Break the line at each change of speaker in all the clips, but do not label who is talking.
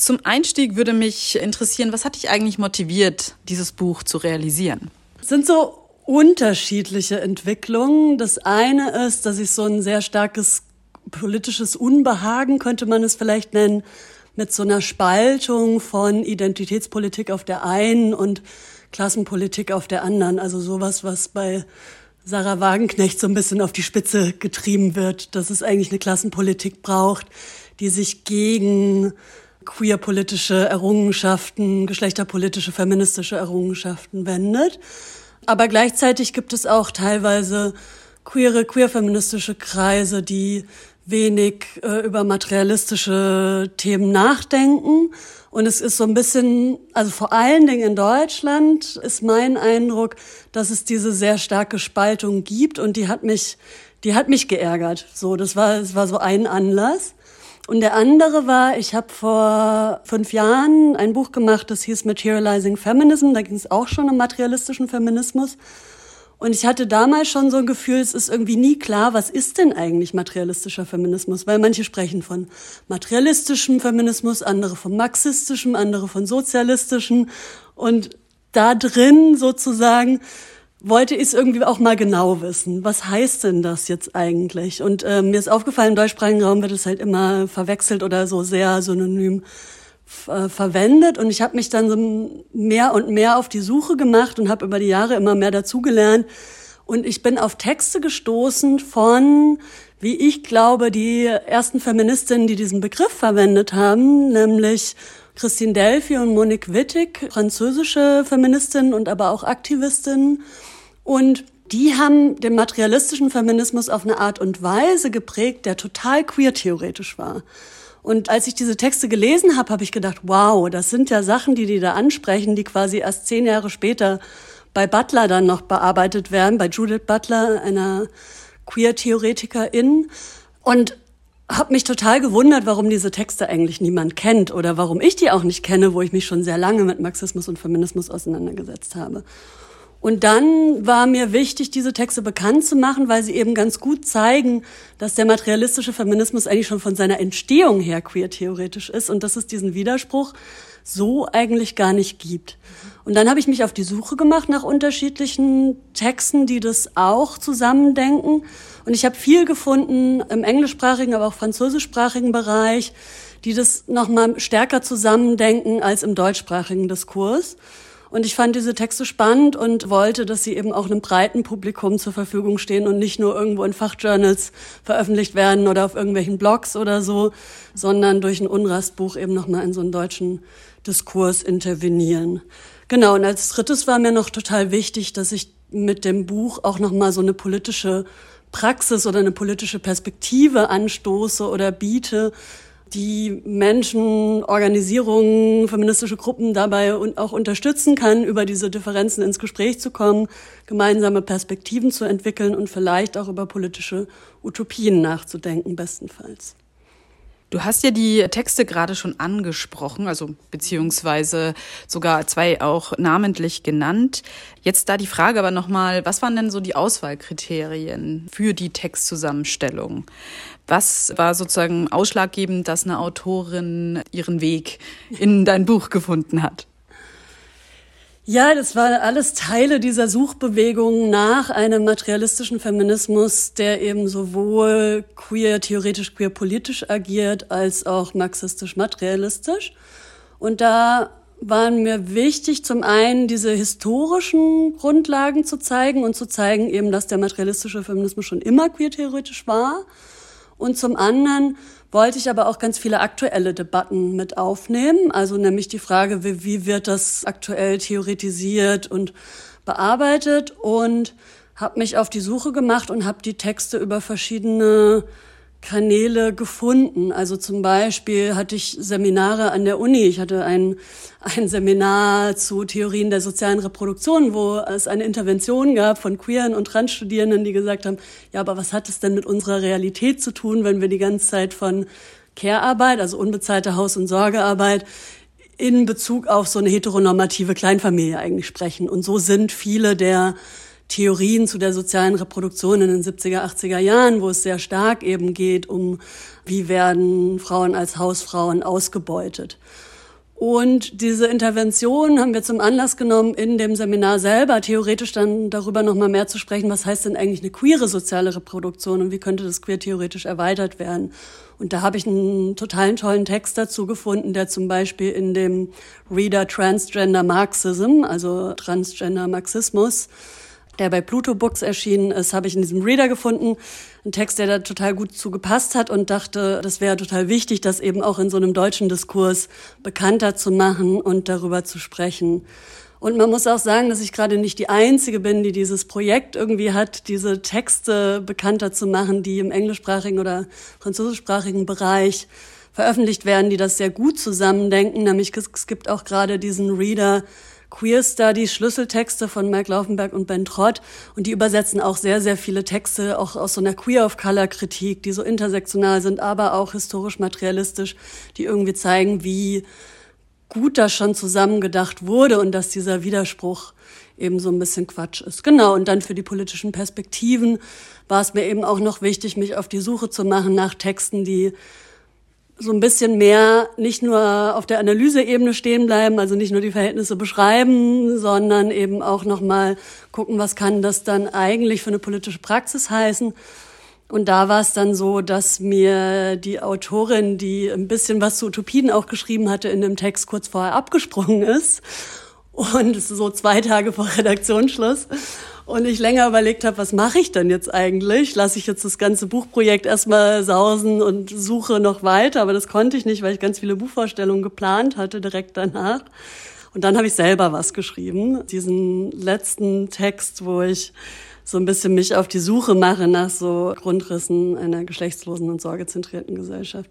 Zum Einstieg würde mich interessieren, was hat dich eigentlich motiviert, dieses Buch zu realisieren?
Es sind so unterschiedliche Entwicklungen. Das eine ist, dass ich so ein sehr starkes politisches Unbehagen, könnte man es vielleicht nennen, mit so einer Spaltung von Identitätspolitik auf der einen und Klassenpolitik auf der anderen. Also sowas, was bei Sarah Wagenknecht so ein bisschen auf die Spitze getrieben wird, dass es eigentlich eine Klassenpolitik braucht, die sich gegen queerpolitische Errungenschaften, geschlechterpolitische, feministische Errungenschaften wendet. Aber gleichzeitig gibt es auch teilweise queere, queer-feministische Kreise, die wenig äh, über materialistische Themen nachdenken. Und es ist so ein bisschen, also vor allen Dingen in Deutschland ist mein Eindruck, dass es diese sehr starke Spaltung gibt und die hat mich, die hat mich geärgert. So, das war, das war so ein Anlass. Und der andere war, ich habe vor fünf Jahren ein Buch gemacht, das hieß Materializing Feminism. Da ging es auch schon um materialistischen Feminismus. Und ich hatte damals schon so ein Gefühl, es ist irgendwie nie klar, was ist denn eigentlich materialistischer Feminismus? Weil manche sprechen von materialistischem Feminismus, andere von marxistischem, andere von sozialistischem. Und da drin sozusagen wollte ich es irgendwie auch mal genau wissen. Was heißt denn das jetzt eigentlich? Und äh, mir ist aufgefallen, im deutschsprachigen Raum wird es halt immer verwechselt oder so sehr synonym äh, verwendet und ich habe mich dann so mehr und mehr auf die Suche gemacht und habe über die Jahre immer mehr dazugelernt und ich bin auf Texte gestoßen von, wie ich glaube, die ersten Feministinnen, die diesen Begriff verwendet haben, nämlich Christine Delphi und Monique Wittig, französische Feministinnen und aber auch Aktivistinnen. Und die haben den materialistischen Feminismus auf eine Art und Weise geprägt, der total queer-theoretisch war. Und als ich diese Texte gelesen habe, habe ich gedacht, wow, das sind ja Sachen, die die da ansprechen, die quasi erst zehn Jahre später bei Butler dann noch bearbeitet werden, bei Judith Butler, einer Queer-Theoretikerin. Und habe mich total gewundert, warum diese Texte eigentlich niemand kennt oder warum ich die auch nicht kenne, wo ich mich schon sehr lange mit Marxismus und Feminismus auseinandergesetzt habe. Und dann war mir wichtig, diese Texte bekannt zu machen, weil sie eben ganz gut zeigen, dass der materialistische Feminismus eigentlich schon von seiner Entstehung her queer-theoretisch ist und dass es diesen Widerspruch so eigentlich gar nicht gibt. Und dann habe ich mich auf die Suche gemacht nach unterschiedlichen Texten, die das auch zusammendenken. Und ich habe viel gefunden im englischsprachigen, aber auch französischsprachigen Bereich, die das nochmal stärker zusammendenken als im deutschsprachigen Diskurs. Und ich fand diese Texte spannend und wollte, dass sie eben auch einem breiten Publikum zur Verfügung stehen und nicht nur irgendwo in Fachjournals veröffentlicht werden oder auf irgendwelchen Blogs oder so, sondern durch ein Unrastbuch eben nochmal in so einen deutschen Diskurs intervenieren. Genau, und als drittes war mir noch total wichtig, dass ich mit dem Buch auch nochmal so eine politische Praxis oder eine politische Perspektive anstoße oder biete, die Menschen, Organisierungen, feministische Gruppen dabei und auch unterstützen kann, über diese Differenzen ins Gespräch zu kommen, gemeinsame Perspektiven zu entwickeln und vielleicht auch über politische Utopien nachzudenken, bestenfalls.
Du hast ja die Texte gerade schon angesprochen, also beziehungsweise sogar zwei auch namentlich genannt. Jetzt da die Frage aber nochmal, was waren denn so die Auswahlkriterien für die Textzusammenstellung? Was war sozusagen ausschlaggebend, dass eine Autorin ihren Weg in dein Buch gefunden hat?
Ja, das waren alles Teile dieser Suchbewegung nach einem materialistischen Feminismus, der eben sowohl queer, theoretisch queer politisch agiert, als auch marxistisch materialistisch. Und da waren mir wichtig, zum einen diese historischen Grundlagen zu zeigen und zu zeigen eben, dass der materialistische Feminismus schon immer queer theoretisch war und zum anderen wollte ich aber auch ganz viele aktuelle Debatten mit aufnehmen. Also nämlich die Frage, wie, wie wird das aktuell theoretisiert und bearbeitet und habe mich auf die Suche gemacht und habe die Texte über verschiedene Kanäle gefunden. Also zum Beispiel hatte ich Seminare an der Uni. Ich hatte ein, ein Seminar zu Theorien der sozialen Reproduktion, wo es eine Intervention gab von queeren und Transstudierenden, die gesagt haben, ja, aber was hat es denn mit unserer Realität zu tun, wenn wir die ganze Zeit von Care-Arbeit, also unbezahlte Haus- und Sorgearbeit, in Bezug auf so eine heteronormative Kleinfamilie eigentlich sprechen. Und so sind viele der Theorien zu der sozialen Reproduktion in den 70er, 80er Jahren, wo es sehr stark eben geht um, wie werden Frauen als Hausfrauen ausgebeutet. Und diese Intervention haben wir zum Anlass genommen, in dem Seminar selber theoretisch dann darüber nochmal mehr zu sprechen, was heißt denn eigentlich eine queere soziale Reproduktion und wie könnte das queer theoretisch erweitert werden. Und da habe ich einen totalen tollen Text dazu gefunden, der zum Beispiel in dem Reader Transgender Marxism, also Transgender Marxismus, der bei Pluto Books erschienen ist, habe ich in diesem Reader gefunden. Ein Text, der da total gut zugepasst hat und dachte, das wäre total wichtig, das eben auch in so einem deutschen Diskurs bekannter zu machen und darüber zu sprechen. Und man muss auch sagen, dass ich gerade nicht die Einzige bin, die dieses Projekt irgendwie hat, diese Texte bekannter zu machen, die im englischsprachigen oder französischsprachigen Bereich veröffentlicht werden, die das sehr gut zusammendenken. Nämlich es gibt auch gerade diesen Reader Queer Studies, Schlüsseltexte von Mike Laufenberg und Ben Trott. Und die übersetzen auch sehr, sehr viele Texte, auch aus so einer Queer of Color Kritik, die so intersektional sind, aber auch historisch materialistisch, die irgendwie zeigen, wie gut das schon zusammengedacht wurde und dass dieser Widerspruch eben so ein bisschen Quatsch ist. Genau, und dann für die politischen Perspektiven war es mir eben auch noch wichtig, mich auf die Suche zu machen nach Texten, die so ein bisschen mehr nicht nur auf der Analyseebene stehen bleiben, also nicht nur die Verhältnisse beschreiben, sondern eben auch nochmal gucken, was kann das dann eigentlich für eine politische Praxis heißen. Und da war es dann so, dass mir die Autorin, die ein bisschen was zu Utopien auch geschrieben hatte, in dem Text kurz vorher abgesprungen ist. Und so zwei Tage vor Redaktionsschluss und ich länger überlegt habe, was mache ich denn jetzt eigentlich? Lasse ich jetzt das ganze Buchprojekt erstmal sausen und suche noch weiter, aber das konnte ich nicht, weil ich ganz viele Buchvorstellungen geplant hatte direkt danach. Und dann habe ich selber was geschrieben, diesen letzten Text, wo ich so ein bisschen mich auf die Suche mache nach so Grundrissen einer geschlechtslosen und sorgezentrierten Gesellschaft.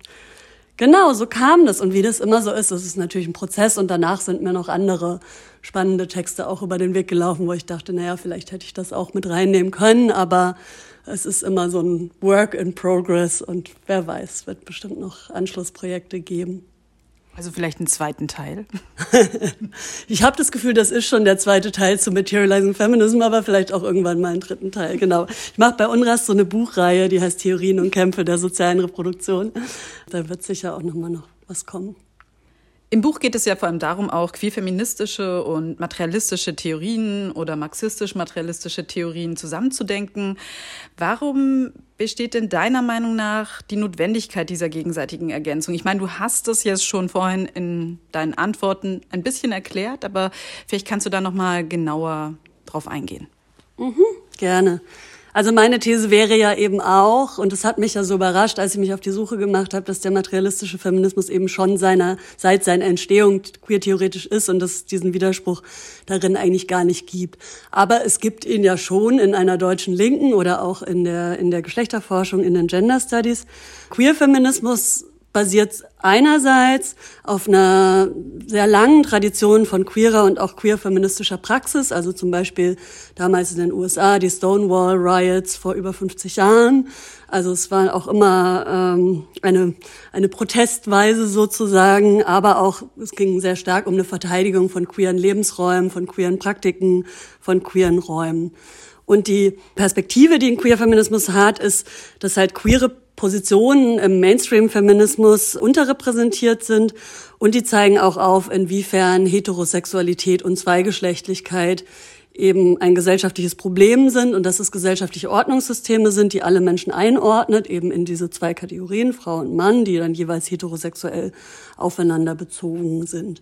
Genau, so kam das. Und wie das immer so ist, das ist natürlich ein Prozess und danach sind mir noch andere spannende Texte auch über den Weg gelaufen, wo ich dachte, naja, vielleicht hätte ich das auch mit reinnehmen können, aber es ist immer so ein Work in Progress und wer weiß, wird bestimmt noch Anschlussprojekte geben.
Also vielleicht einen zweiten Teil.
ich habe das Gefühl, das ist schon der zweite Teil zu Materializing Feminism, aber vielleicht auch irgendwann mal einen dritten Teil. Genau. Ich mache bei Unrast so eine Buchreihe, die heißt Theorien und Kämpfe der sozialen Reproduktion. Da wird sicher auch noch mal noch was kommen.
Im Buch geht es ja vor allem darum, auch queerfeministische und materialistische Theorien oder marxistisch-materialistische Theorien zusammenzudenken. Warum besteht denn deiner Meinung nach die Notwendigkeit dieser gegenseitigen Ergänzung? Ich meine, du hast es jetzt schon vorhin in deinen Antworten ein bisschen erklärt, aber vielleicht kannst du da noch mal genauer drauf eingehen.
Mhm, gerne. Also meine These wäre ja eben auch, und es hat mich ja so überrascht, als ich mich auf die Suche gemacht habe, dass der materialistische Feminismus eben schon seiner, seit seiner Entstehung queer-theoretisch ist und dass es diesen Widerspruch darin eigentlich gar nicht gibt. Aber es gibt ihn ja schon in einer deutschen Linken oder auch in der, in der Geschlechterforschung, in den Gender Studies. Queer-Feminismus basiert einerseits auf einer sehr langen Tradition von queerer und auch queer-feministischer Praxis, also zum Beispiel damals in den USA die Stonewall Riots vor über 50 Jahren. Also es war auch immer ähm, eine, eine Protestweise sozusagen, aber auch es ging sehr stark um eine Verteidigung von queeren Lebensräumen, von queeren Praktiken, von queeren Räumen. Und die Perspektive, die ein Queer-Feminismus hat, ist, dass halt queere Positionen im Mainstream-Feminismus unterrepräsentiert sind und die zeigen auch auf, inwiefern Heterosexualität und Zweigeschlechtlichkeit eben ein gesellschaftliches Problem sind und dass es gesellschaftliche Ordnungssysteme sind, die alle Menschen einordnet, eben in diese zwei Kategorien, Frau und Mann, die dann jeweils heterosexuell aufeinander bezogen sind.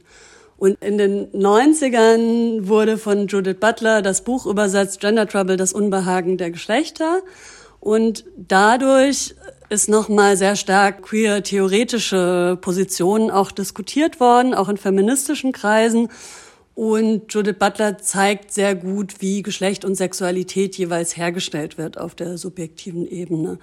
Und in den 90ern wurde von Judith Butler das Buch übersetzt, Gender Trouble, das Unbehagen der Geschlechter. Und dadurch ist nochmal sehr stark queer theoretische Positionen auch diskutiert worden, auch in feministischen Kreisen. Und Judith Butler zeigt sehr gut, wie Geschlecht und Sexualität jeweils hergestellt wird auf der subjektiven Ebene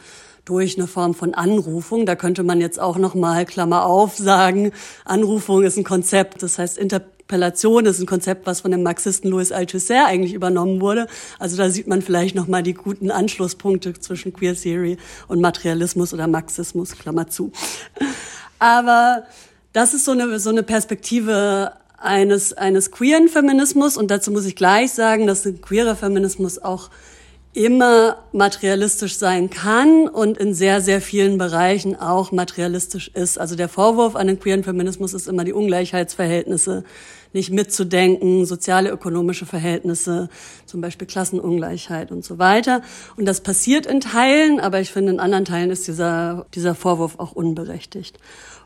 durch eine Form von Anrufung. Da könnte man jetzt auch noch mal Klammer auf sagen, Anrufung ist ein Konzept, das heißt Inter Interpellation ist ein Konzept, was von dem Marxisten Louis Althusser eigentlich übernommen wurde. Also da sieht man vielleicht noch mal die guten Anschlusspunkte zwischen Queer Theory und Materialismus oder Marxismus, Klammer zu. Aber das ist so eine, so eine Perspektive eines, eines queeren Feminismus. Und dazu muss ich gleich sagen, dass ein queerer Feminismus auch immer materialistisch sein kann und in sehr, sehr vielen Bereichen auch materialistisch ist. Also der Vorwurf an den queeren Feminismus ist immer die Ungleichheitsverhältnisse nicht mitzudenken, soziale, ökonomische Verhältnisse, zum Beispiel Klassenungleichheit und so weiter. Und das passiert in Teilen, aber ich finde, in anderen Teilen ist dieser, dieser Vorwurf auch unberechtigt.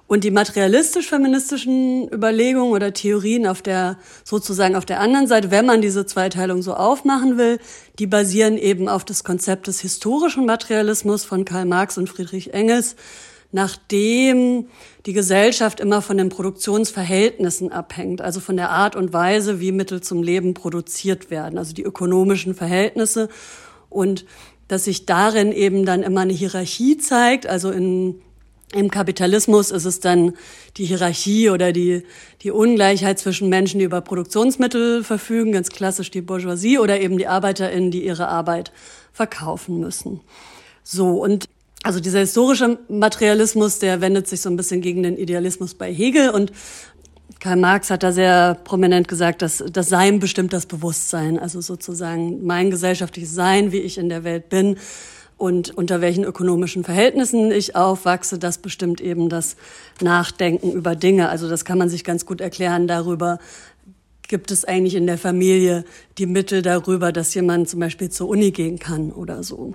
Und die materialistisch-feministischen Überlegungen oder Theorien auf der, sozusagen auf der anderen Seite, wenn man diese Zweiteilung so aufmachen will, die basieren eben auf das Konzept des historischen Materialismus von Karl Marx und Friedrich Engels, nachdem die Gesellschaft immer von den Produktionsverhältnissen abhängt, also von der Art und Weise, wie Mittel zum Leben produziert werden, also die ökonomischen Verhältnisse. Und dass sich darin eben dann immer eine Hierarchie zeigt, also in im Kapitalismus ist es dann die Hierarchie oder die, die Ungleichheit zwischen Menschen, die über Produktionsmittel verfügen, ganz klassisch die Bourgeoisie, oder eben die ArbeiterInnen, die ihre Arbeit verkaufen müssen. So, und also dieser historische Materialismus, der wendet sich so ein bisschen gegen den Idealismus bei Hegel und Karl Marx hat da sehr prominent gesagt, dass das Sein bestimmt das Bewusstsein, also sozusagen mein gesellschaftliches Sein, wie ich in der Welt bin, und unter welchen ökonomischen Verhältnissen ich aufwachse, das bestimmt eben das Nachdenken über Dinge. Also das kann man sich ganz gut erklären darüber, gibt es eigentlich in der Familie die Mittel darüber, dass jemand zum Beispiel zur Uni gehen kann oder so.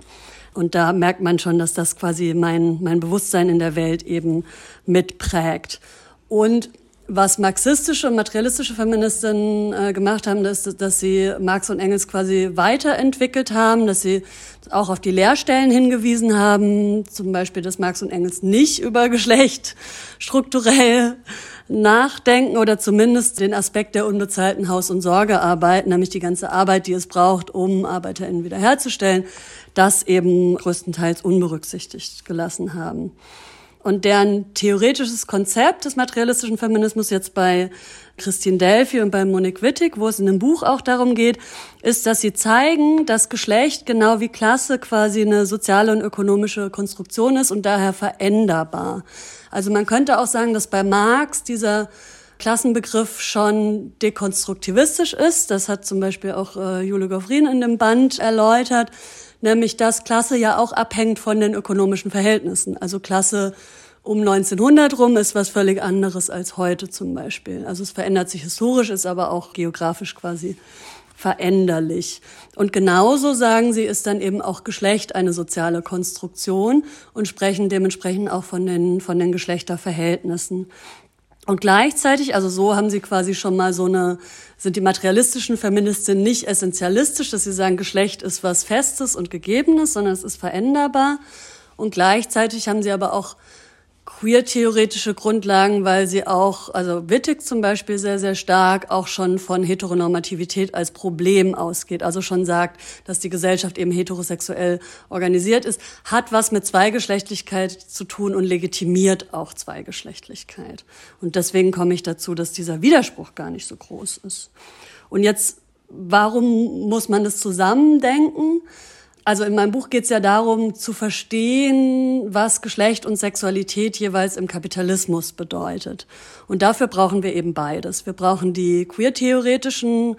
Und da merkt man schon, dass das quasi mein, mein Bewusstsein in der Welt eben mitprägt. Und was marxistische und materialistische Feministinnen äh, gemacht haben, ist, dass sie Marx und Engels quasi weiterentwickelt haben, dass sie auch auf die Lehrstellen hingewiesen haben, zum Beispiel, dass Marx und Engels nicht über Geschlecht strukturell nachdenken oder zumindest den Aspekt der unbezahlten Haus- und Sorgearbeit, nämlich die ganze Arbeit, die es braucht, um ArbeiterInnen wiederherzustellen, das eben größtenteils unberücksichtigt gelassen haben und deren theoretisches Konzept des materialistischen Feminismus jetzt bei Christine Delphi und bei Monique Wittig, wo es in dem Buch auch darum geht, ist, dass sie zeigen, dass Geschlecht genau wie Klasse quasi eine soziale und ökonomische Konstruktion ist und daher veränderbar. Also man könnte auch sagen, dass bei Marx dieser Klassenbegriff schon dekonstruktivistisch ist. Das hat zum Beispiel auch äh, Jule Goffrin in dem Band erläutert nämlich dass Klasse ja auch abhängt von den ökonomischen Verhältnissen. Also Klasse um 1900 rum ist was völlig anderes als heute zum Beispiel. Also es verändert sich historisch, ist aber auch geografisch quasi veränderlich. Und genauso sagen sie, ist dann eben auch Geschlecht eine soziale Konstruktion und sprechen dementsprechend auch von den, von den Geschlechterverhältnissen. Und gleichzeitig, also so haben sie quasi schon mal so eine, sind die materialistischen Feministinnen nicht essentialistisch, dass sie sagen, Geschlecht ist was Festes und Gegebenes, sondern es ist veränderbar. Und gleichzeitig haben sie aber auch queer-theoretische Grundlagen, weil sie auch, also Wittig zum Beispiel sehr, sehr stark auch schon von Heteronormativität als Problem ausgeht. Also schon sagt, dass die Gesellschaft eben heterosexuell organisiert ist, hat was mit Zweigeschlechtlichkeit zu tun und legitimiert auch Zweigeschlechtlichkeit. Und deswegen komme ich dazu, dass dieser Widerspruch gar nicht so groß ist. Und jetzt, warum muss man das zusammendenken? Also in meinem Buch geht es ja darum zu verstehen, was Geschlecht und Sexualität jeweils im Kapitalismus bedeutet. Und dafür brauchen wir eben beides. Wir brauchen die queer-theoretischen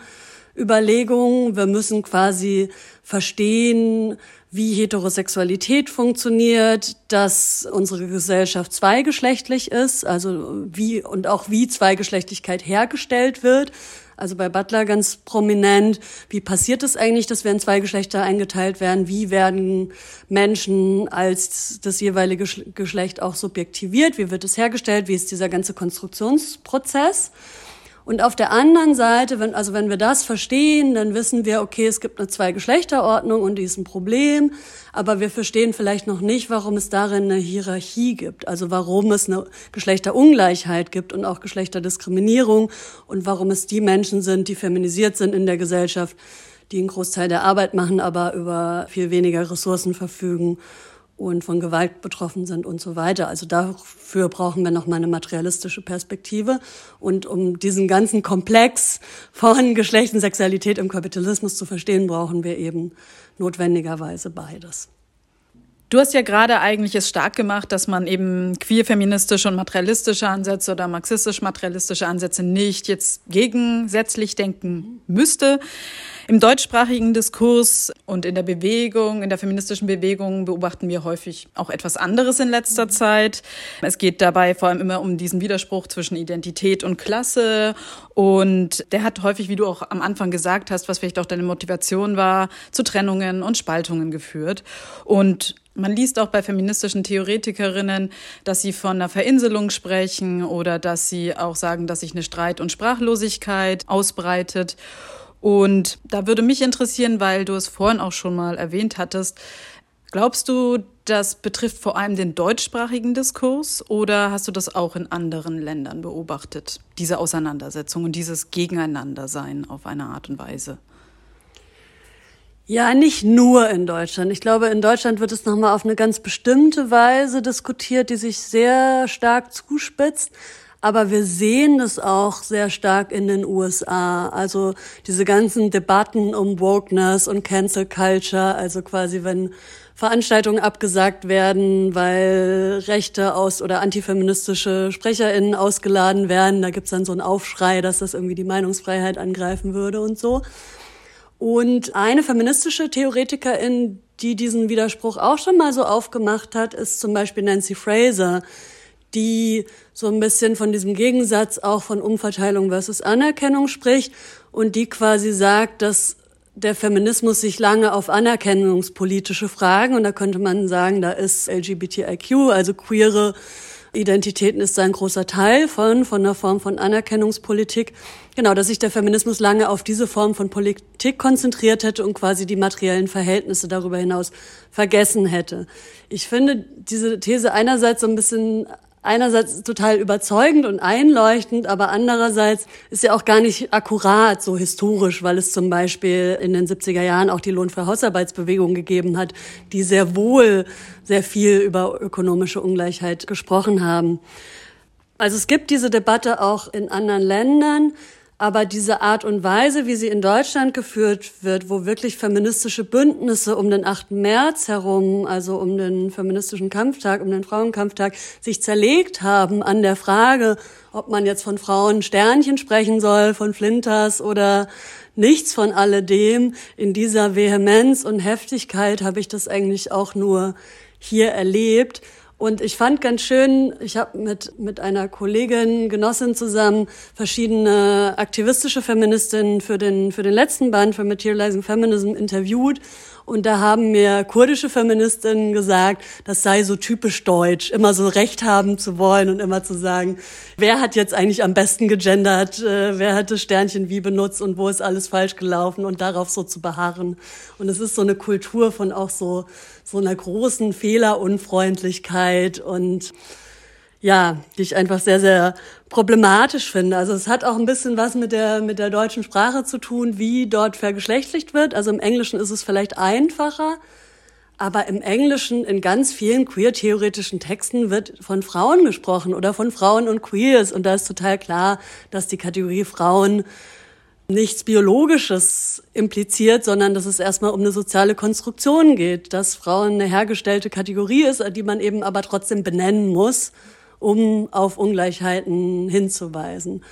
Überlegungen. Wir müssen quasi verstehen, wie Heterosexualität funktioniert, dass unsere Gesellschaft zweigeschlechtlich ist, also wie und auch wie Zweigeschlechtlichkeit hergestellt wird, also bei Butler ganz prominent. Wie passiert es eigentlich, dass wir in zwei Geschlechter eingeteilt werden? Wie werden Menschen als das jeweilige Geschlecht auch subjektiviert? Wie wird es hergestellt? Wie ist dieser ganze Konstruktionsprozess? Und auf der anderen Seite, wenn, also wenn wir das verstehen, dann wissen wir, okay, es gibt eine Zwei-Geschlechterordnung und die ist ein Problem, aber wir verstehen vielleicht noch nicht, warum es darin eine Hierarchie gibt, also warum es eine Geschlechterungleichheit gibt und auch Geschlechterdiskriminierung. Und warum es die Menschen sind, die feminisiert sind in der Gesellschaft, die einen Großteil der Arbeit machen, aber über viel weniger Ressourcen verfügen und von Gewalt betroffen sind und so weiter. Also dafür brauchen wir noch mal eine materialistische Perspektive. Und um diesen ganzen Komplex von Geschlecht und Sexualität im Kapitalismus zu verstehen, brauchen wir eben notwendigerweise beides.
Du hast ja gerade eigentlich es stark gemacht, dass man eben queer-feministische und materialistische Ansätze oder marxistisch-materialistische Ansätze nicht jetzt gegensätzlich denken müsste. Im deutschsprachigen Diskurs und in der Bewegung, in der feministischen Bewegung beobachten wir häufig auch etwas anderes in letzter Zeit. Es geht dabei vor allem immer um diesen Widerspruch zwischen Identität und Klasse. Und der hat häufig, wie du auch am Anfang gesagt hast, was vielleicht auch deine Motivation war, zu Trennungen und Spaltungen geführt. Und man liest auch bei feministischen Theoretikerinnen, dass sie von einer Verinselung sprechen oder dass sie auch sagen, dass sich eine Streit- und Sprachlosigkeit ausbreitet. Und da würde mich interessieren, weil du es vorhin auch schon mal erwähnt hattest, glaubst du, das betrifft vor allem den deutschsprachigen Diskurs oder hast du das auch in anderen Ländern beobachtet, diese Auseinandersetzung und dieses Gegeneinandersein auf eine Art und Weise?
Ja, nicht nur in Deutschland. Ich glaube, in Deutschland wird es nochmal auf eine ganz bestimmte Weise diskutiert, die sich sehr stark zuspitzt. Aber wir sehen das auch sehr stark in den USA. Also diese ganzen Debatten um Wokeness und Cancel Culture, also quasi wenn Veranstaltungen abgesagt werden, weil rechte aus oder antifeministische SprecherInnen ausgeladen werden. Da gibt's dann so einen Aufschrei, dass das irgendwie die Meinungsfreiheit angreifen würde und so. Und eine feministische Theoretikerin, die diesen Widerspruch auch schon mal so aufgemacht hat, ist zum Beispiel Nancy Fraser, die so ein bisschen von diesem Gegensatz auch von Umverteilung versus Anerkennung spricht und die quasi sagt, dass der Feminismus sich lange auf anerkennungspolitische Fragen, und da könnte man sagen, da ist LGBTIQ, also queere Identitäten ist ein großer Teil von, von einer Form von Anerkennungspolitik. Genau, dass sich der Feminismus lange auf diese Form von Politik konzentriert hätte und quasi die materiellen Verhältnisse darüber hinaus vergessen hätte. Ich finde diese These einerseits so ein bisschen einerseits total überzeugend und einleuchtend, aber andererseits ist ja auch gar nicht akkurat so historisch, weil es zum Beispiel in den 70er Jahren auch die Lohnfreie Hausarbeitsbewegung gegeben hat, die sehr wohl sehr viel über ökonomische Ungleichheit gesprochen haben. Also es gibt diese Debatte auch in anderen Ländern. Aber diese Art und Weise, wie sie in Deutschland geführt wird, wo wirklich feministische Bündnisse um den 8. März herum, also um den feministischen Kampftag, um den Frauenkampftag, sich zerlegt haben an der Frage, ob man jetzt von Frauen Sternchen sprechen soll, von Flinters oder nichts von alledem. In dieser Vehemenz und Heftigkeit habe ich das eigentlich auch nur hier erlebt. Und ich fand ganz schön, ich habe mit, mit einer Kollegin, Genossin zusammen verschiedene aktivistische Feministinnen für den, für den letzten Band für Materializing Feminism interviewt. Und da haben mir kurdische Feministinnen gesagt, das sei so typisch deutsch, immer so Recht haben zu wollen und immer zu sagen, wer hat jetzt eigentlich am besten gegendert, äh, wer hat das Sternchen wie benutzt und wo ist alles falsch gelaufen und darauf so zu beharren. Und es ist so eine Kultur von auch so, so einer großen Fehlerunfreundlichkeit und ja, die ich einfach sehr, sehr problematisch finde. Also es hat auch ein bisschen was mit der, mit der deutschen Sprache zu tun, wie dort vergeschlechtlicht wird. Also im Englischen ist es vielleicht einfacher, aber im Englischen in ganz vielen queer-theoretischen Texten wird von Frauen gesprochen oder von Frauen und Queers. Und da ist total klar, dass die Kategorie Frauen nichts Biologisches impliziert, sondern dass es erstmal um eine soziale Konstruktion geht, dass Frauen eine hergestellte Kategorie ist, die man eben aber trotzdem benennen muss um auf Ungleichheiten hinzuweisen.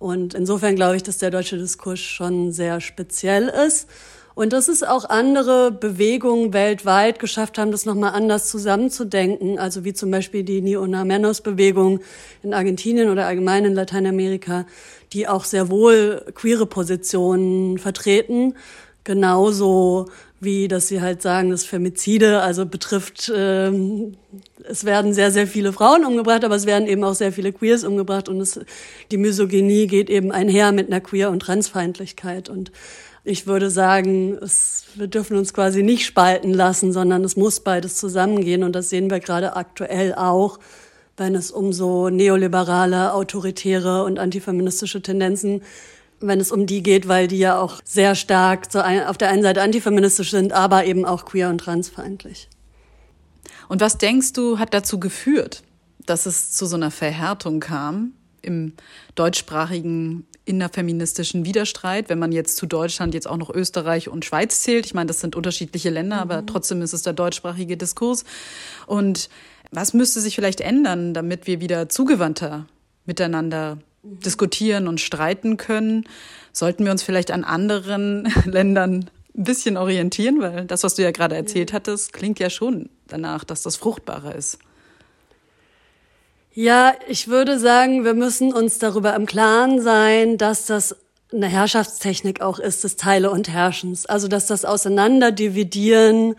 Und insofern glaube ich, dass der deutsche Diskurs schon sehr speziell ist. Und dass es auch andere Bewegungen weltweit geschafft haben, das nochmal anders zusammenzudenken. Also wie zum Beispiel die Niona Menos Bewegung in Argentinien oder allgemein in Lateinamerika, die auch sehr wohl queere Positionen vertreten. Genauso wie, dass sie halt sagen, dass Femizide also betrifft ähm, es werden sehr, sehr viele Frauen umgebracht, aber es werden eben auch sehr viele Queers umgebracht und es, die Misogynie geht eben einher mit einer Queer- und Transfeindlichkeit. Und ich würde sagen, es, wir dürfen uns quasi nicht spalten lassen, sondern es muss beides zusammengehen. Und das sehen wir gerade aktuell auch, wenn es um so neoliberale, autoritäre und antifeministische Tendenzen wenn es um die geht, weil die ja auch sehr stark auf der einen Seite antifeministisch sind, aber eben auch queer und transfeindlich.
Und was denkst du, hat dazu geführt, dass es zu so einer Verhärtung kam im deutschsprachigen innerfeministischen Widerstreit, wenn man jetzt zu Deutschland jetzt auch noch Österreich und Schweiz zählt. Ich meine, das sind unterschiedliche Länder, mhm. aber trotzdem ist es der deutschsprachige Diskurs. Und was müsste sich vielleicht ändern, damit wir wieder zugewandter miteinander mhm. diskutieren und streiten können? Sollten wir uns vielleicht an anderen Ländern ein bisschen orientieren, weil das, was du ja gerade erzählt hattest, klingt ja schon danach, dass das fruchtbarer ist.
Ja, ich würde sagen, wir müssen uns darüber im Klaren sein, dass das eine Herrschaftstechnik auch ist des Teile und Herrschens. Also, dass das Auseinanderdividieren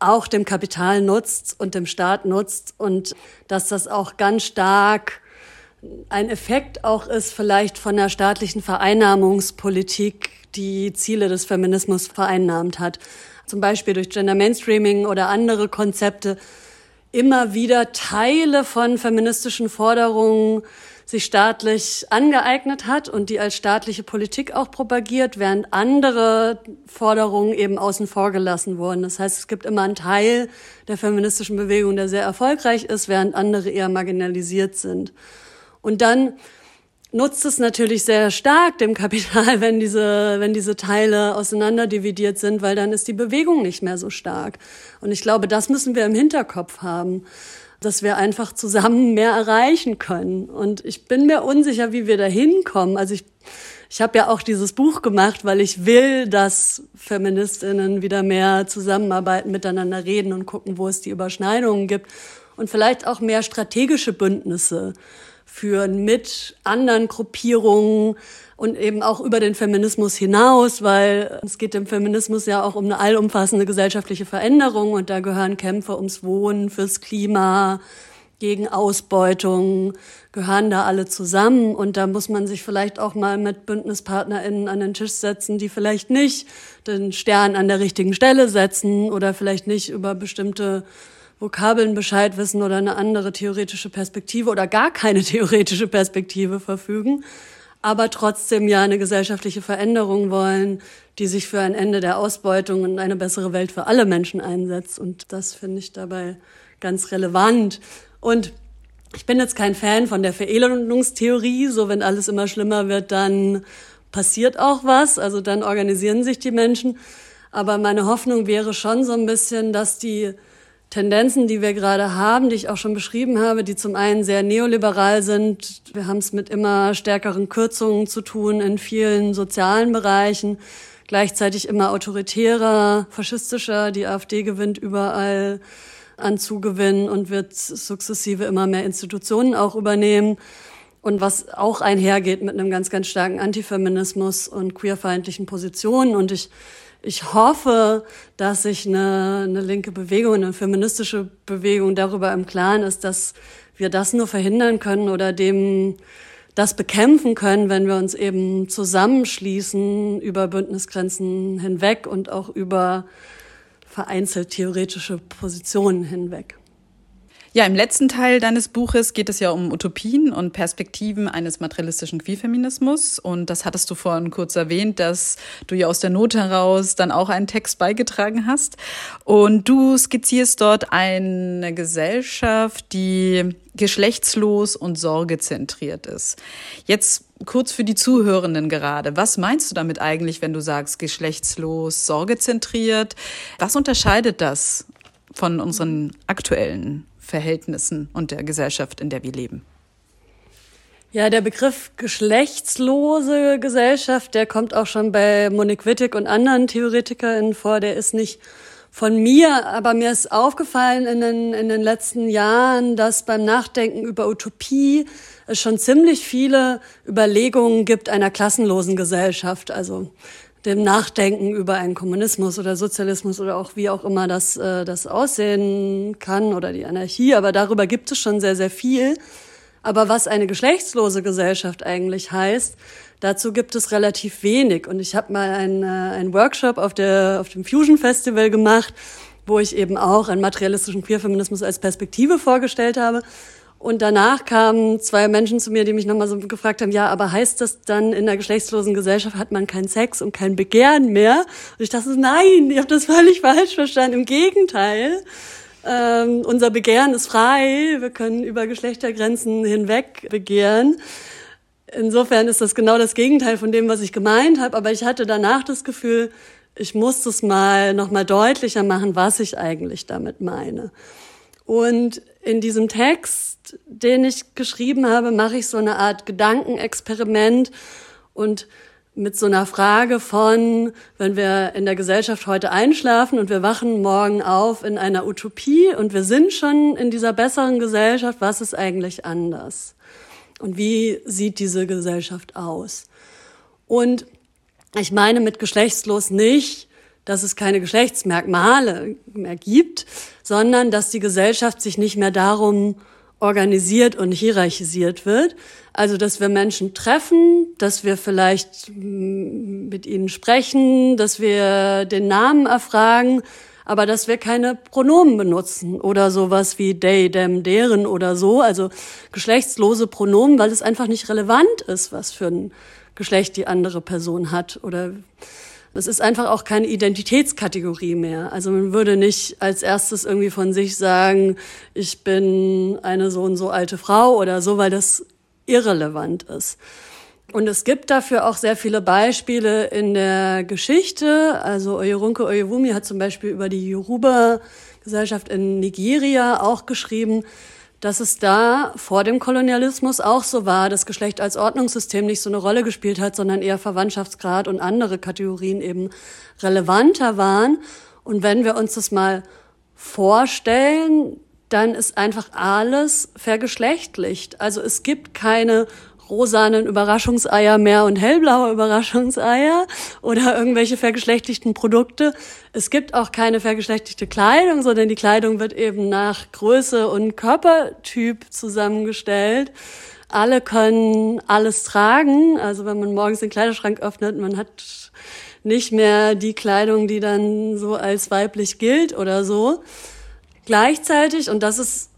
auch dem Kapital nutzt und dem Staat nutzt und dass das auch ganz stark ein Effekt auch ist vielleicht von der staatlichen Vereinnahmungspolitik, die Ziele des Feminismus vereinnahmt hat. Zum Beispiel durch Gender Mainstreaming oder andere Konzepte immer wieder Teile von feministischen Forderungen sich staatlich angeeignet hat und die als staatliche Politik auch propagiert, während andere Forderungen eben außen vor gelassen wurden. Das heißt, es gibt immer einen Teil der feministischen Bewegung, der sehr erfolgreich ist, während andere eher marginalisiert sind. Und dann nutzt es natürlich sehr stark dem Kapital, wenn diese, wenn diese Teile auseinanderdividiert sind, weil dann ist die Bewegung nicht mehr so stark. Und ich glaube, das müssen wir im Hinterkopf haben, dass wir einfach zusammen mehr erreichen können. Und ich bin mir unsicher, wie wir da hinkommen. Also ich, ich habe ja auch dieses Buch gemacht, weil ich will, dass Feministinnen wieder mehr zusammenarbeiten, miteinander reden und gucken, wo es die Überschneidungen gibt und vielleicht auch mehr strategische Bündnisse führen mit anderen Gruppierungen und eben auch über den Feminismus hinaus, weil es geht im Feminismus ja auch um eine allumfassende gesellschaftliche Veränderung und da gehören Kämpfe ums Wohnen, fürs Klima, gegen Ausbeutung, gehören da alle zusammen. Und da muss man sich vielleicht auch mal mit BündnispartnerInnen an den Tisch setzen, die vielleicht nicht den Stern an der richtigen Stelle setzen oder vielleicht nicht über bestimmte Vokabeln Bescheid wissen oder eine andere theoretische Perspektive oder gar keine theoretische Perspektive verfügen, aber trotzdem ja eine gesellschaftliche Veränderung wollen, die sich für ein Ende der Ausbeutung und eine bessere Welt für alle Menschen einsetzt. Und das finde ich dabei ganz relevant. Und ich bin jetzt kein Fan von der Verelendungstheorie, so wenn alles immer schlimmer wird, dann passiert auch was, also dann organisieren sich die Menschen. Aber meine Hoffnung wäre schon so ein bisschen, dass die Tendenzen, die wir gerade haben, die ich auch schon beschrieben habe, die zum einen sehr neoliberal sind. Wir haben es mit immer stärkeren Kürzungen zu tun in vielen sozialen Bereichen, gleichzeitig immer autoritärer, faschistischer. Die AfD gewinnt überall an Zugewinn und wird sukzessive immer mehr Institutionen auch übernehmen. Und was auch einhergeht mit einem ganz, ganz starken Antifeminismus und queerfeindlichen Positionen. Und ich ich hoffe, dass sich eine, eine linke Bewegung, eine feministische Bewegung darüber im Klaren ist, dass wir das nur verhindern können oder dem das bekämpfen können, wenn wir uns eben zusammenschließen über Bündnisgrenzen hinweg und auch über vereinzelt theoretische Positionen hinweg.
Ja, im letzten Teil deines Buches geht es ja um Utopien und Perspektiven eines materialistischen Queerfeminismus. Und das hattest du vorhin kurz erwähnt, dass du ja aus der Not heraus dann auch einen Text beigetragen hast. Und du skizzierst dort eine Gesellschaft, die geschlechtslos und sorgezentriert ist. Jetzt kurz für die Zuhörenden gerade. Was meinst du damit eigentlich, wenn du sagst geschlechtslos, sorgezentriert? Was unterscheidet das von unseren aktuellen Verhältnissen und der Gesellschaft, in der wir leben.
Ja, der Begriff geschlechtslose Gesellschaft, der kommt auch schon bei Monique Wittig und anderen TheoretikerInnen vor. Der ist nicht von mir, aber mir ist aufgefallen in den, in den letzten Jahren, dass beim Nachdenken über Utopie es schon ziemlich viele Überlegungen gibt einer klassenlosen Gesellschaft. Also dem Nachdenken über einen Kommunismus oder Sozialismus oder auch wie auch immer das, äh, das aussehen kann oder die Anarchie. Aber darüber gibt es schon sehr, sehr viel. Aber was eine geschlechtslose Gesellschaft eigentlich heißt, dazu gibt es relativ wenig. Und ich habe mal einen, äh, einen Workshop auf, der, auf dem Fusion Festival gemacht, wo ich eben auch einen materialistischen Queerfeminismus als Perspektive vorgestellt habe. Und danach kamen zwei Menschen zu mir, die mich nochmal so gefragt haben, ja, aber heißt das dann, in der geschlechtslosen Gesellschaft hat man keinen Sex und kein Begehren mehr? Und ich dachte, nein, ihr habt das völlig falsch verstanden. Im Gegenteil. Ähm, unser Begehren ist frei. Wir können über Geschlechtergrenzen hinweg begehren. insofern ist das genau das Gegenteil von dem, was ich gemeint habe. Aber ich hatte danach das Gefühl, ich muss es mal noch mal deutlicher machen, was ich eigentlich damit meine. Und in diesem Text, den ich geschrieben habe, mache ich so eine Art Gedankenexperiment und mit so einer Frage von, wenn wir in der Gesellschaft heute einschlafen und wir wachen morgen auf in einer Utopie und wir sind schon in dieser besseren Gesellschaft, was ist eigentlich anders? Und wie sieht diese Gesellschaft aus? Und ich meine mit geschlechtslos nicht, dass es keine Geschlechtsmerkmale mehr gibt, sondern dass die Gesellschaft sich nicht mehr darum organisiert und hierarchisiert wird. Also, dass wir Menschen treffen, dass wir vielleicht mit ihnen sprechen, dass wir den Namen erfragen, aber dass wir keine Pronomen benutzen oder sowas wie they, them, deren oder so, also geschlechtslose Pronomen, weil es einfach nicht relevant ist, was für ein Geschlecht die andere Person hat oder es ist einfach auch keine Identitätskategorie mehr. Also man würde nicht als erstes irgendwie von sich sagen, ich bin eine so und so alte Frau oder so, weil das irrelevant ist. Und es gibt dafür auch sehr viele Beispiele in der Geschichte. Also Oyerunke Oyewumi hat zum Beispiel über die Yoruba-Gesellschaft in Nigeria auch geschrieben, dass es da vor dem Kolonialismus auch so war, dass Geschlecht als Ordnungssystem nicht so eine Rolle gespielt hat, sondern eher Verwandtschaftsgrad und andere Kategorien eben relevanter waren. Und wenn wir uns das mal vorstellen, dann ist einfach alles vergeschlechtlicht. Also es gibt keine rosanen Überraschungseier mehr und hellblaue Überraschungseier oder irgendwelche vergeschlechtlichten Produkte. Es gibt auch keine vergeschlechtlichte Kleidung, sondern die Kleidung wird eben nach Größe und Körpertyp zusammengestellt. Alle können alles tragen. Also wenn man morgens den Kleiderschrank öffnet, man hat nicht mehr die Kleidung, die dann so als weiblich gilt oder so. Gleichzeitig, und das ist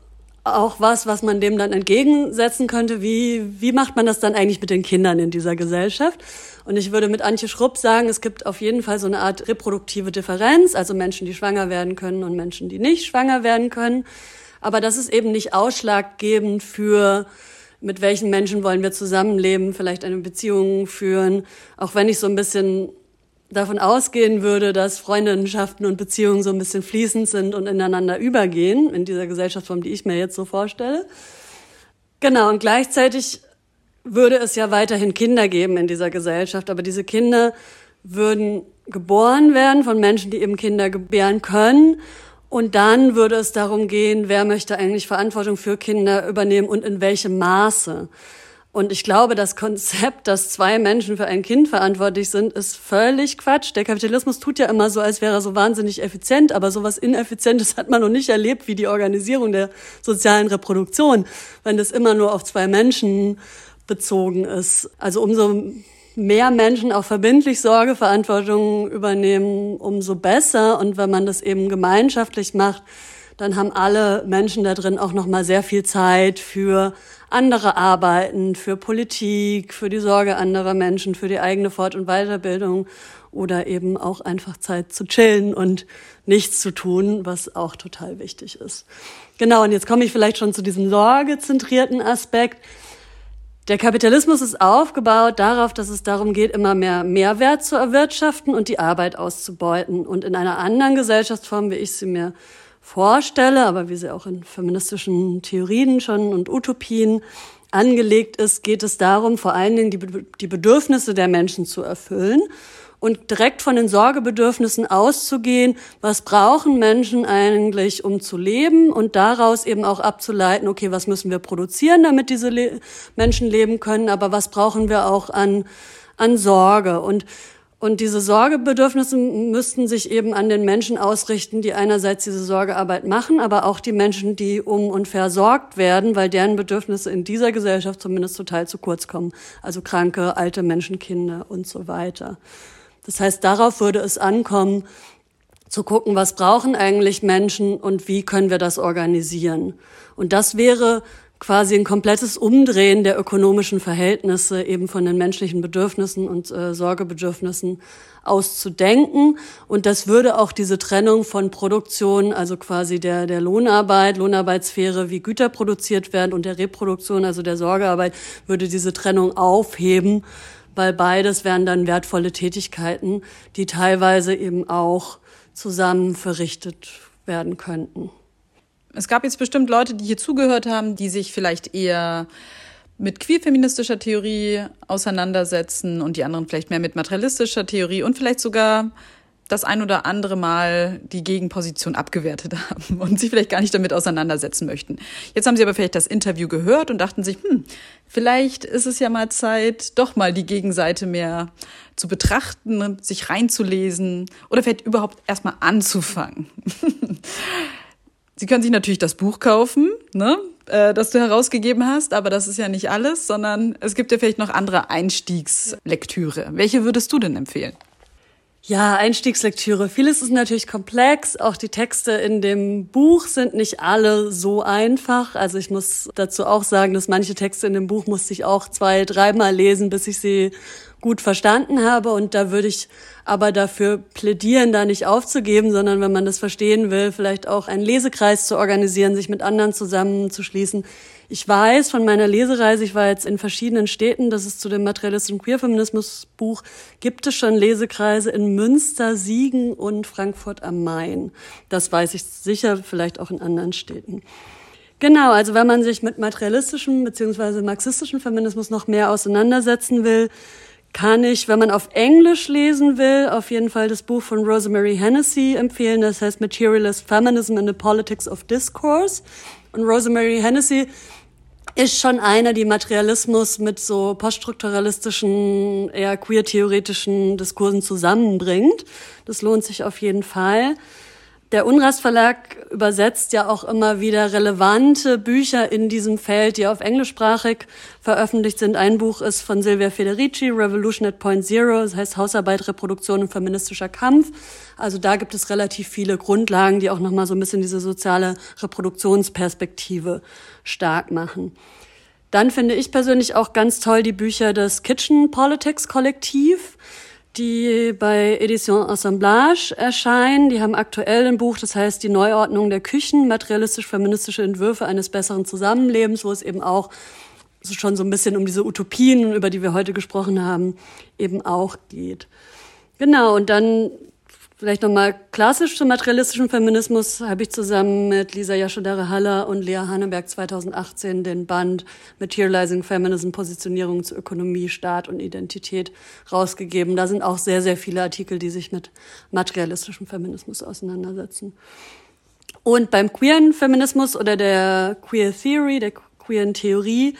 auch was, was man dem dann entgegensetzen könnte. Wie, wie macht man das dann eigentlich mit den Kindern in dieser Gesellschaft? Und ich würde mit Antje Schrupp sagen, es gibt auf jeden Fall so eine Art reproduktive Differenz, also Menschen, die schwanger werden können und Menschen, die nicht schwanger werden können. Aber das ist eben nicht ausschlaggebend für, mit welchen Menschen wollen wir zusammenleben, vielleicht eine Beziehung führen. Auch wenn ich so ein bisschen davon ausgehen würde, dass Freundschaften und Beziehungen so ein bisschen fließend sind und ineinander übergehen, in dieser Gesellschaftsform, die ich mir jetzt so vorstelle. Genau, und gleichzeitig würde es ja weiterhin Kinder geben in dieser Gesellschaft, aber diese Kinder würden geboren werden von Menschen, die eben Kinder gebären können. Und dann würde es darum gehen, wer möchte eigentlich Verantwortung für Kinder übernehmen und in welchem Maße. Und ich glaube, das Konzept, dass zwei Menschen für ein Kind verantwortlich sind, ist völlig Quatsch. Der Kapitalismus tut ja immer so, als wäre er so wahnsinnig effizient, aber sowas Ineffizientes hat man noch nicht erlebt wie die Organisierung der sozialen Reproduktion, wenn das immer nur auf zwei Menschen bezogen ist. Also umso mehr Menschen auch verbindlich Sorgeverantwortung übernehmen, umso besser. Und wenn man das eben gemeinschaftlich macht, dann haben alle Menschen da drin auch noch mal sehr viel Zeit für andere Arbeiten, für Politik, für die Sorge anderer Menschen, für die eigene Fort- und Weiterbildung oder eben auch einfach Zeit zu chillen und nichts zu tun, was auch total wichtig ist. Genau, und jetzt komme ich vielleicht schon zu diesem sorgezentrierten Aspekt. Der Kapitalismus ist aufgebaut darauf, dass es darum geht, immer mehr Mehrwert zu erwirtschaften und die Arbeit auszubeuten. Und in einer anderen Gesellschaftsform, wie ich sie mir vorstelle, aber wie sie auch in feministischen Theorien schon und Utopien angelegt ist, geht es darum, vor allen Dingen die, die Bedürfnisse der Menschen zu erfüllen und direkt von den Sorgebedürfnissen auszugehen, was brauchen Menschen eigentlich, um zu leben und daraus eben auch abzuleiten, okay, was müssen wir produzieren, damit diese Le Menschen leben können, aber was brauchen wir auch an, an Sorge? Und und diese Sorgebedürfnisse müssten sich eben an den Menschen ausrichten, die einerseits diese Sorgearbeit machen, aber auch die Menschen, die um und versorgt werden, weil deren Bedürfnisse in dieser Gesellschaft zumindest total zu kurz kommen. Also kranke, alte Menschen, Kinder und so weiter. Das heißt, darauf würde es ankommen, zu gucken, was brauchen eigentlich Menschen und wie können wir das organisieren. Und das wäre quasi ein komplettes Umdrehen der ökonomischen Verhältnisse eben von den menschlichen Bedürfnissen und äh, Sorgebedürfnissen auszudenken. Und das würde auch diese Trennung von Produktion, also quasi der, der Lohnarbeit, Lohnarbeitssphäre, wie Güter produziert werden und der Reproduktion, also der Sorgearbeit, würde diese Trennung aufheben, weil beides wären dann wertvolle Tätigkeiten, die teilweise eben auch zusammen verrichtet werden könnten.
Es gab jetzt bestimmt Leute, die hier zugehört haben, die sich vielleicht eher mit queerfeministischer Theorie auseinandersetzen und die anderen vielleicht mehr mit materialistischer Theorie und vielleicht sogar das ein oder andere Mal die Gegenposition abgewertet haben und sich vielleicht gar nicht damit auseinandersetzen möchten. Jetzt haben sie aber vielleicht das Interview gehört und dachten sich, hm, vielleicht ist es ja mal Zeit, doch mal die Gegenseite mehr zu betrachten, sich reinzulesen oder vielleicht überhaupt erstmal anzufangen. Sie können sich natürlich das Buch kaufen, ne? äh, das du herausgegeben hast, aber das ist ja nicht alles, sondern es gibt ja vielleicht noch andere Einstiegslektüre. Welche würdest du denn empfehlen?
Ja, Einstiegslektüre. Vieles ist natürlich komplex. Auch die Texte in dem Buch sind nicht alle so einfach. Also ich muss dazu auch sagen, dass manche Texte in dem Buch musste ich auch zwei, dreimal lesen, bis ich sie gut verstanden habe. Und da würde ich aber dafür plädieren, da nicht aufzugeben, sondern wenn man das verstehen will, vielleicht auch einen Lesekreis zu organisieren, sich mit anderen zusammenzuschließen. Ich weiß von meiner Lesereise, ich war jetzt in verschiedenen Städten, das ist zu dem materialistischen Queerfeminismus Buch, gibt es schon Lesekreise in Münster, Siegen und Frankfurt am Main. Das weiß ich sicher, vielleicht auch in anderen Städten. Genau, also wenn man sich mit materialistischem bzw. marxistischem Feminismus noch mehr auseinandersetzen will, kann ich, wenn man auf Englisch lesen will, auf jeden Fall das Buch von Rosemary Hennessy empfehlen. Das heißt Materialist Feminism in the Politics of Discourse. Und Rosemary Hennessy ist schon einer, die Materialismus mit so poststrukturalistischen, eher queer-theoretischen Diskursen zusammenbringt. Das lohnt sich auf jeden Fall. Der Unrast Verlag übersetzt ja auch immer wieder relevante Bücher in diesem Feld, die auf englischsprachig veröffentlicht sind. Ein Buch ist von Silvia Federici, Revolution at Point Zero, das heißt Hausarbeit, Reproduktion und feministischer Kampf. Also da gibt es relativ viele Grundlagen, die auch nochmal so ein bisschen diese soziale Reproduktionsperspektive stark machen. Dann finde ich persönlich auch ganz toll die Bücher des Kitchen Politics Kollektiv die bei Edition Assemblage erscheinen. Die haben aktuell ein Buch, das heißt Die Neuordnung der Küchen, materialistisch-feministische Entwürfe eines besseren Zusammenlebens, wo es eben auch schon so ein bisschen um diese Utopien, über die wir heute gesprochen haben, eben auch geht. Genau, und dann Vielleicht nochmal klassisch zum materialistischen Feminismus habe ich zusammen mit Lisa Yashodara Haller und Lea Hanneberg 2018 den Band Materializing Feminism, Positionierung zu Ökonomie, Staat und Identität rausgegeben. Da sind auch sehr, sehr viele Artikel, die sich mit materialistischem Feminismus auseinandersetzen. Und beim queeren Feminismus oder der Queer Theory, der queeren Theorie,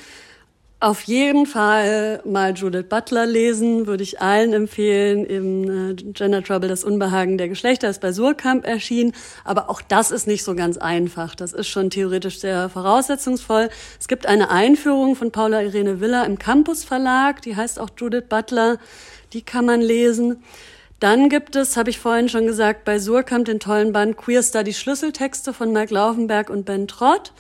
auf jeden Fall mal Judith Butler lesen, würde ich allen empfehlen. Im äh, Gender Trouble, das Unbehagen der Geschlechter ist bei Surkamp erschienen. Aber auch das ist nicht so ganz einfach. Das ist schon theoretisch sehr voraussetzungsvoll. Es gibt eine Einführung von Paula Irene Villa im Campus Verlag. Die heißt auch Judith Butler. Die kann man lesen. Dann gibt es, habe ich vorhin schon gesagt, bei Surkamp den tollen Band Queer Study Schlüsseltexte von Mike Laufenberg und Ben Trott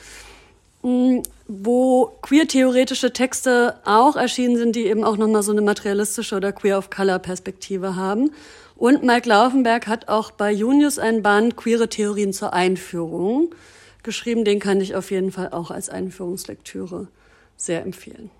wo queer-theoretische Texte auch erschienen sind, die eben auch nochmal so eine materialistische oder queer-of-color-Perspektive haben. Und Mike Laufenberg hat auch bei Junius einen Band Queere Theorien zur Einführung geschrieben. Den kann ich auf jeden Fall auch als Einführungslektüre sehr empfehlen.